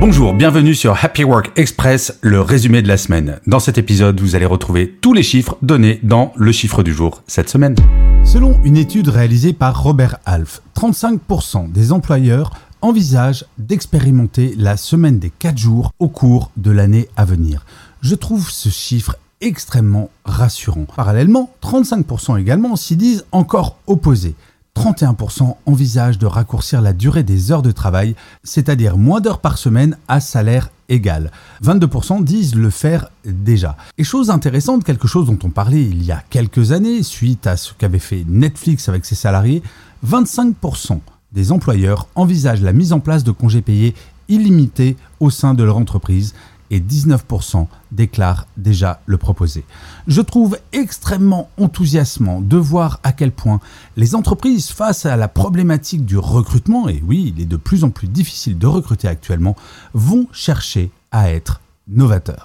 Bonjour, bienvenue sur Happy Work Express, le résumé de la semaine. Dans cet épisode, vous allez retrouver tous les chiffres donnés dans le chiffre du jour cette semaine. Selon une étude réalisée par Robert Half, 35% des employeurs envisagent d'expérimenter la semaine des 4 jours au cours de l'année à venir. Je trouve ce chiffre extrêmement rassurant. Parallèlement, 35% également s'y disent encore opposés. 31% envisagent de raccourcir la durée des heures de travail, c'est-à-dire moins d'heures par semaine à salaire égal. 22% disent le faire déjà. Et chose intéressante, quelque chose dont on parlait il y a quelques années, suite à ce qu'avait fait Netflix avec ses salariés, 25% des employeurs envisagent la mise en place de congés payés illimités au sein de leur entreprise et 19% déclarent déjà le proposer. Je trouve extrêmement enthousiasmant de voir à quel point les entreprises face à la problématique du recrutement, et oui, il est de plus en plus difficile de recruter actuellement, vont chercher à être novateurs.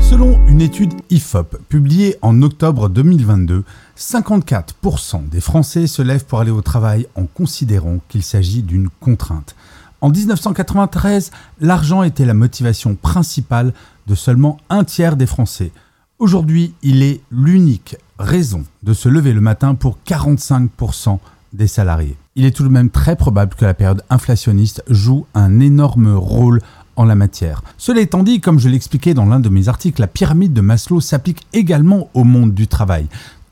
Selon une étude IFOP publiée en octobre 2022, 54% des Français se lèvent pour aller au travail en considérant qu'il s'agit d'une contrainte. En 1993, l'argent était la motivation principale de seulement un tiers des Français. Aujourd'hui, il est l'unique raison de se lever le matin pour 45% des salariés. Il est tout de même très probable que la période inflationniste joue un énorme rôle en la matière. Cela étant dit, comme je l'expliquais dans l'un de mes articles, la pyramide de Maslow s'applique également au monde du travail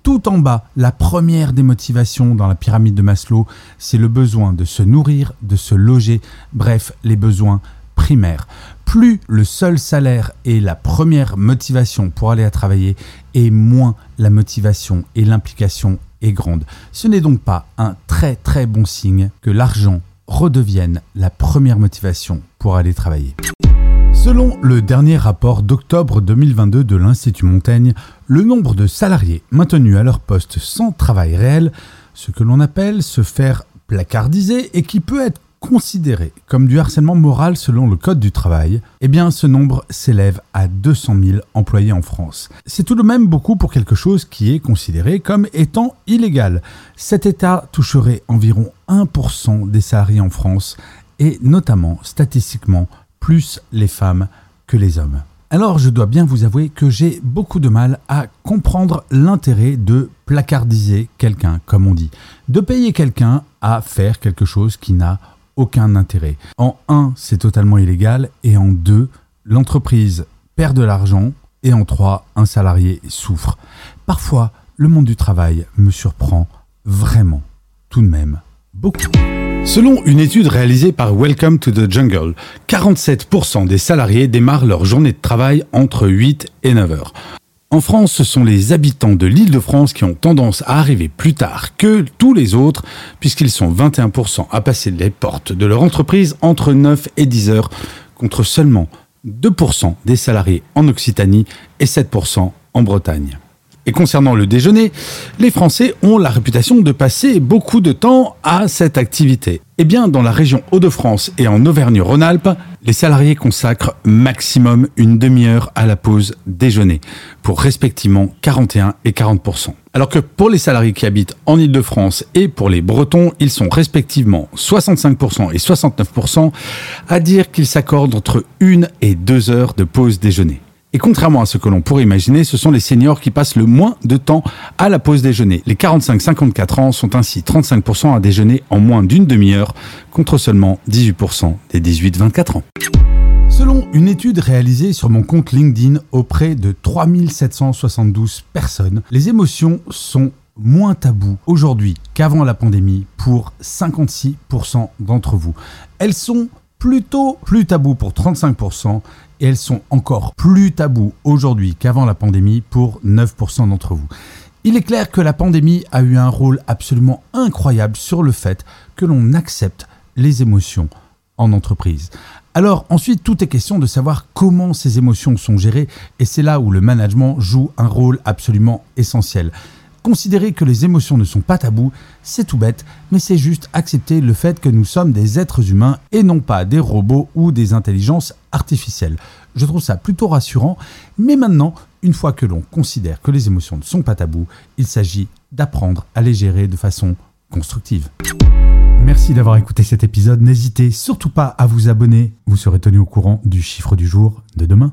tout en bas, la première des motivations dans la pyramide de Maslow, c'est le besoin de se nourrir, de se loger, bref, les besoins primaires. Plus le seul salaire est la première motivation pour aller à travailler, et moins la motivation et l'implication est grande. Ce n'est donc pas un très très bon signe que l'argent redevienne la première motivation pour aller travailler. Selon le dernier rapport d'octobre 2022 de l'Institut Montaigne, le nombre de salariés maintenus à leur poste sans travail réel, ce que l'on appelle se faire placardiser et qui peut être considéré comme du harcèlement moral selon le Code du travail, eh bien ce nombre s'élève à 200 000 employés en France. C'est tout de même beaucoup pour quelque chose qui est considéré comme étant illégal. Cet état toucherait environ 1% des salariés en France et notamment statistiquement plus les femmes que les hommes. Alors je dois bien vous avouer que j'ai beaucoup de mal à comprendre l'intérêt de placardiser quelqu'un, comme on dit, de payer quelqu'un à faire quelque chose qui n'a aucun intérêt. En un, c'est totalement illégal, et en deux, l'entreprise perd de l'argent, et en trois, un salarié souffre. Parfois, le monde du travail me surprend vraiment, tout de même, beaucoup. Selon une étude réalisée par Welcome to the Jungle, 47% des salariés démarrent leur journée de travail entre 8 et 9 heures. En France, ce sont les habitants de l'île de France qui ont tendance à arriver plus tard que tous les autres, puisqu'ils sont 21% à passer les portes de leur entreprise entre 9 et 10 heures, contre seulement 2% des salariés en Occitanie et 7% en Bretagne. Et concernant le déjeuner, les Français ont la réputation de passer beaucoup de temps à cette activité. Eh bien, dans la région Hauts-de-France et en Auvergne-Rhône-Alpes, les salariés consacrent maximum une demi-heure à la pause déjeuner, pour respectivement 41 et 40% Alors que pour les salariés qui habitent en Île-de-France et pour les Bretons, ils sont respectivement 65% et 69% à dire qu'ils s'accordent entre une et deux heures de pause déjeuner. Et contrairement à ce que l'on pourrait imaginer, ce sont les seniors qui passent le moins de temps à la pause déjeuner. Les 45-54 ans sont ainsi 35% à déjeuner en moins d'une demi-heure, contre seulement 18% des 18-24 ans. Selon une étude réalisée sur mon compte LinkedIn auprès de 3772 personnes, les émotions sont moins tabous aujourd'hui qu'avant la pandémie pour 56% d'entre vous. Elles sont plutôt plus tabous pour 35% et elles sont encore plus tabous aujourd'hui qu'avant la pandémie pour 9% d'entre vous. Il est clair que la pandémie a eu un rôle absolument incroyable sur le fait que l'on accepte les émotions en entreprise. Alors ensuite, tout est question de savoir comment ces émotions sont gérées et c'est là où le management joue un rôle absolument essentiel. Considérer que les émotions ne sont pas tabous, c'est tout bête, mais c'est juste accepter le fait que nous sommes des êtres humains et non pas des robots ou des intelligences artificielles. Je trouve ça plutôt rassurant, mais maintenant, une fois que l'on considère que les émotions ne sont pas tabous, il s'agit d'apprendre à les gérer de façon constructive. Merci d'avoir écouté cet épisode. N'hésitez surtout pas à vous abonner. Vous serez tenu au courant du chiffre du jour de demain.